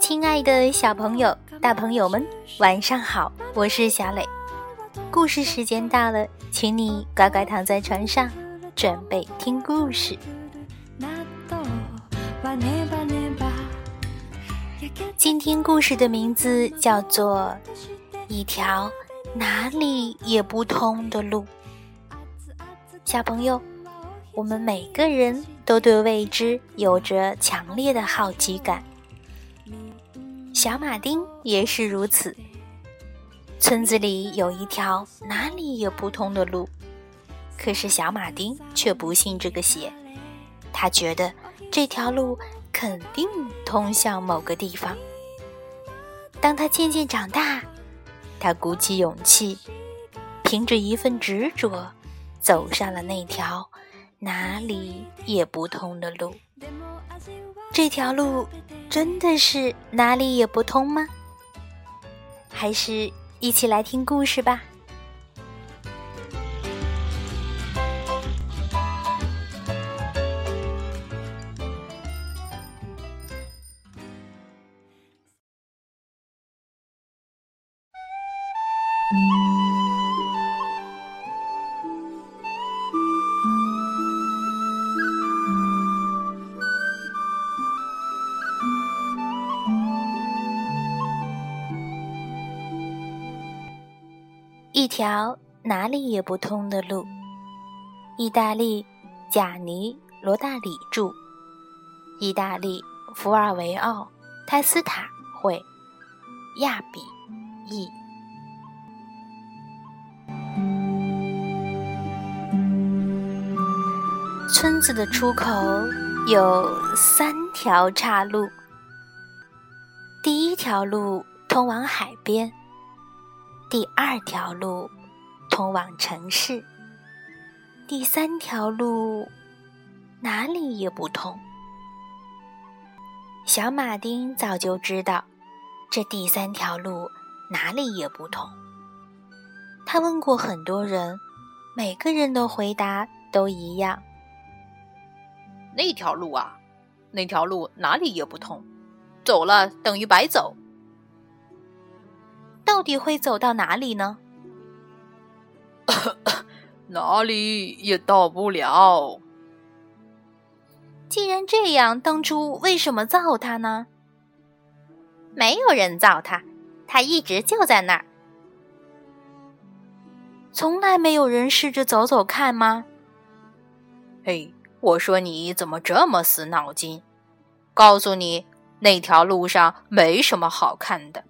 亲爱的小朋友、大朋友们，晚上好！我是小磊。故事时间到了，请你乖乖躺在床上，准备听故事。今天故事的名字叫做《一条哪里也不通的路》。小朋友，我们每个人都对未知有着强烈的好奇感。小马丁也是如此。村子里有一条哪里也不通的路，可是小马丁却不信这个邪。他觉得这条路肯定通向某个地方。当他渐渐长大，他鼓起勇气，凭着一份执着，走上了那条哪里也不通的路。这条路。真的是哪里也不通吗？还是一起来听故事吧。一条哪里也不通的路。意大利贾尼罗大里著，意大利福尔维奥泰斯塔会，亚比译。村子的出口有三条岔路，第一条路通往海边。第二条路通往城市，第三条路哪里也不通。小马丁早就知道这第三条路哪里也不通。他问过很多人，每个人的回答都一样：那条路啊，那条路哪里也不通，走了等于白走。到底会走到哪里呢？哪里也到不了。既然这样，当初为什么造它呢？没有人造它，它一直就在那儿。从来没有人试着走走看吗？嘿，我说你怎么这么死脑筋？告诉你，那条路上没什么好看的。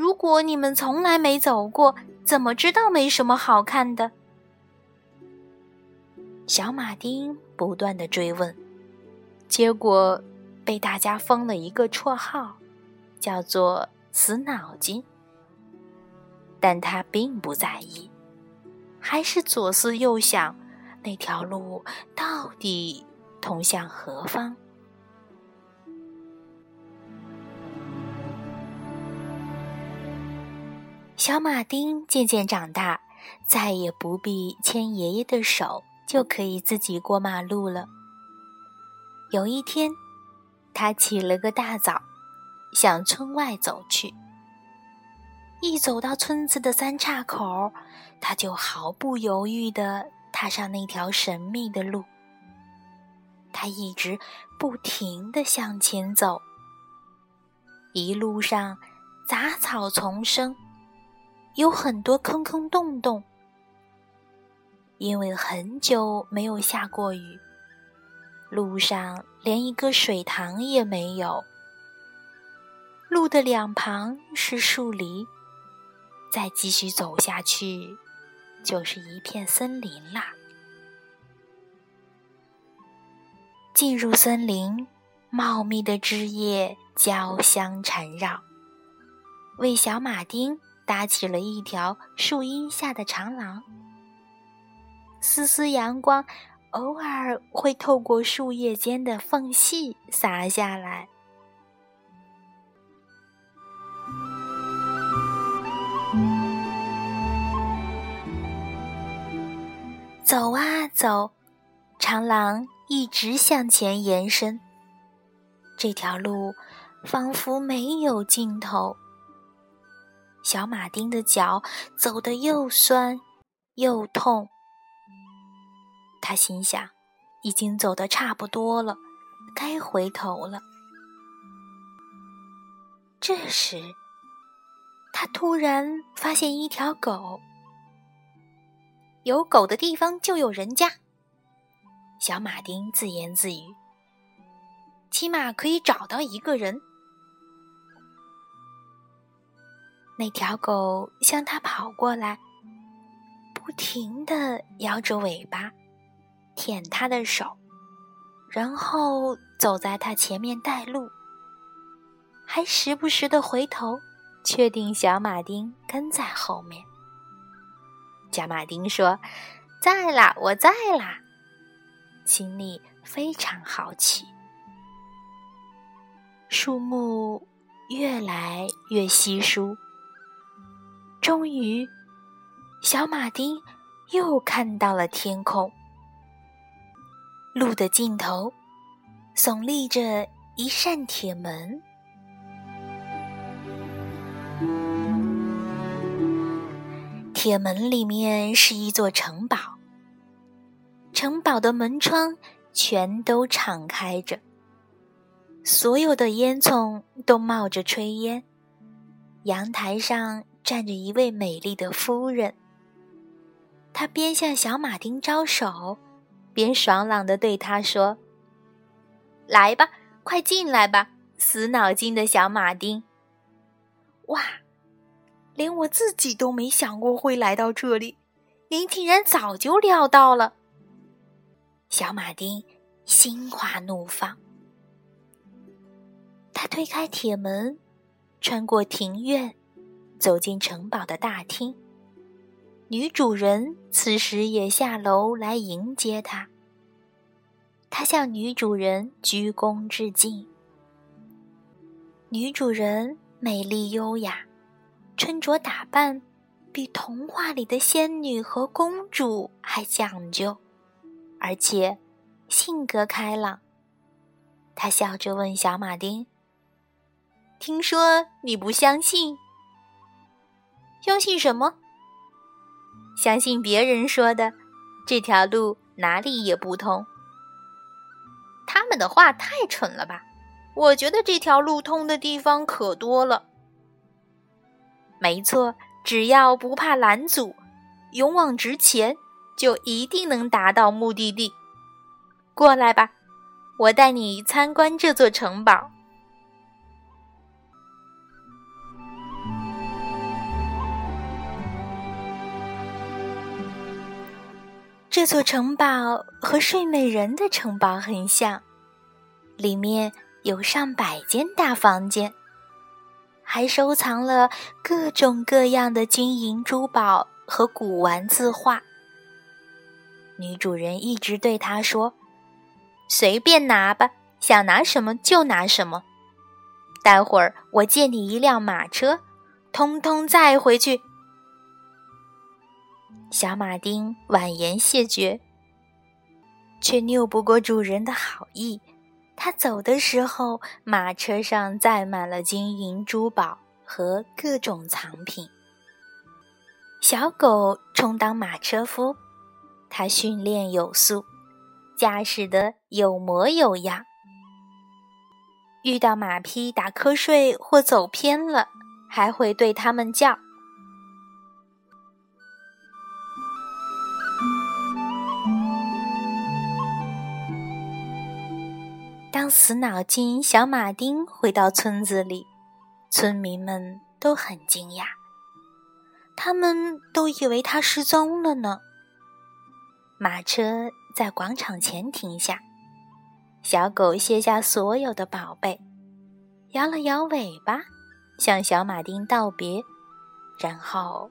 如果你们从来没走过，怎么知道没什么好看的？小马丁不断的追问，结果被大家封了一个绰号，叫做“死脑筋”。但他并不在意，还是左思右想，那条路到底通向何方？小马丁渐渐长大，再也不必牵爷爷的手，就可以自己过马路了。有一天，他起了个大早，向村外走去。一走到村子的三岔口，他就毫不犹豫地踏上那条神秘的路。他一直不停地向前走，一路上杂草丛生。有很多坑坑洞洞，因为很久没有下过雨，路上连一个水塘也没有。路的两旁是树林，再继续走下去，就是一片森林啦。进入森林，茂密的枝叶交相缠绕，为小马丁。搭起了一条树荫下的长廊。丝丝阳光偶尔会透过树叶间的缝隙洒下来。走啊走长廊一直向前延伸。这条路仿佛没有尽头。小马丁的脚走得又酸又痛。他心想，已经走得差不多了，该回头了。这时，他突然发现一条狗。有狗的地方就有人家。小马丁自言自语：“起码可以找到一个人。”那条狗向他跑过来，不停的摇着尾巴，舔他的手，然后走在他前面带路，还时不时的回头，确定小马丁跟在后面。小马丁说：“在啦，我在啦。”心里非常好奇。树木越来越稀疏，终于，小马丁又看到了天空。路的尽头，耸立着一扇铁门。铁门里面是一座城堡，城堡的门窗全都敞开着，所有的烟囱都冒着炊烟。阳台上站着一位美丽的夫人，她边向小马丁招手，边爽朗地对他说：“来吧，快进来吧，死脑筋的小马丁！”哇！连我自己都没想过会来到这里，您竟然早就料到了。小马丁心花怒放，他推开铁门，穿过庭院，走进城堡的大厅。女主人此时也下楼来迎接他，他向女主人鞠躬致敬。女主人美丽优雅。穿着打扮比童话里的仙女和公主还讲究，而且性格开朗。他笑着问小马丁：“听说你不相信？相信什么？相信别人说的，这条路哪里也不通。他们的话太蠢了吧？我觉得这条路通的地方可多了。”没错，只要不怕拦阻，勇往直前，就一定能达到目的地。过来吧，我带你参观这座城堡。这座城堡和睡美人的城堡很像，里面有上百间大房间。还收藏了各种各样的金银珠宝和古玩字画。女主人一直对他说：“随便拿吧，想拿什么就拿什么。待会儿我借你一辆马车，通通载回去。”小马丁婉言谢绝，却拗不过主人的好意。他走的时候，马车上载满了金银珠宝和各种藏品。小狗充当马车夫，它训练有素，驾驶的有模有样。遇到马匹打瞌睡或走偏了，还会对它们叫。当死脑筋小马丁回到村子里，村民们都很惊讶，他们都以为他失踪了呢。马车在广场前停下，小狗卸下所有的宝贝，摇了摇尾巴，向小马丁道别，然后，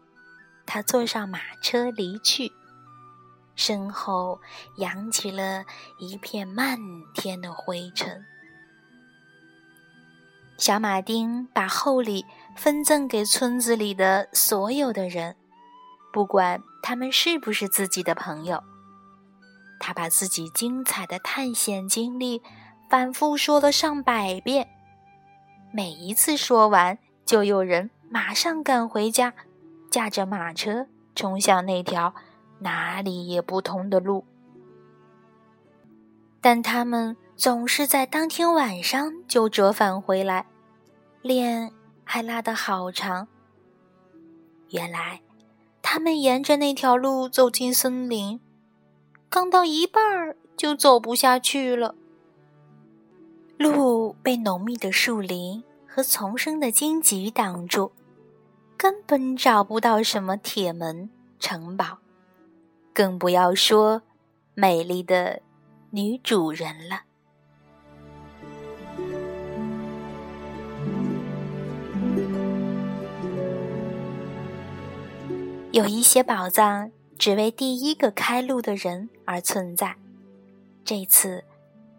他坐上马车离去。身后扬起了一片漫天的灰尘。小马丁把厚礼分赠给村子里的所有的人，不管他们是不是自己的朋友。他把自己精彩的探险经历反复说了上百遍，每一次说完，就有人马上赶回家，驾着马车冲向那条哪里也不通的路。但他们总是在当天晚上就折返回来，脸还拉得好长。原来，他们沿着那条路走进森林。刚到一半儿，就走不下去了。路被浓密的树林和丛生的荆棘挡住，根本找不到什么铁门、城堡，更不要说美丽的女主人了。有一些宝藏。只为第一个开路的人而存在。这次，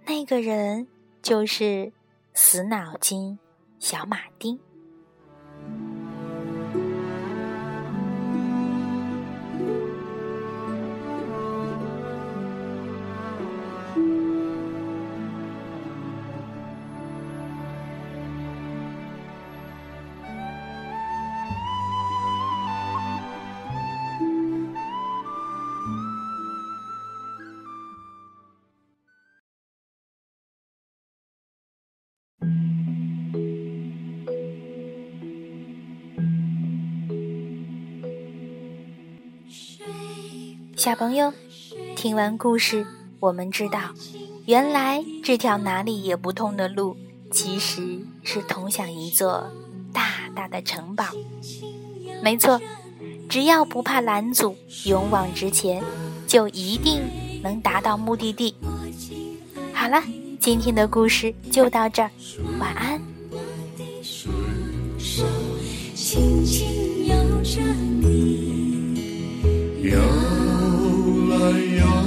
那个人就是死脑筋小马丁。小朋友，听完故事，我们知道，原来这条哪里也不通的路，其实是通向一座大大的城堡。没错，只要不怕拦阻，勇往直前，就一定能达到目的地。好了，今天的故事就到这儿，晚安。摇来摇。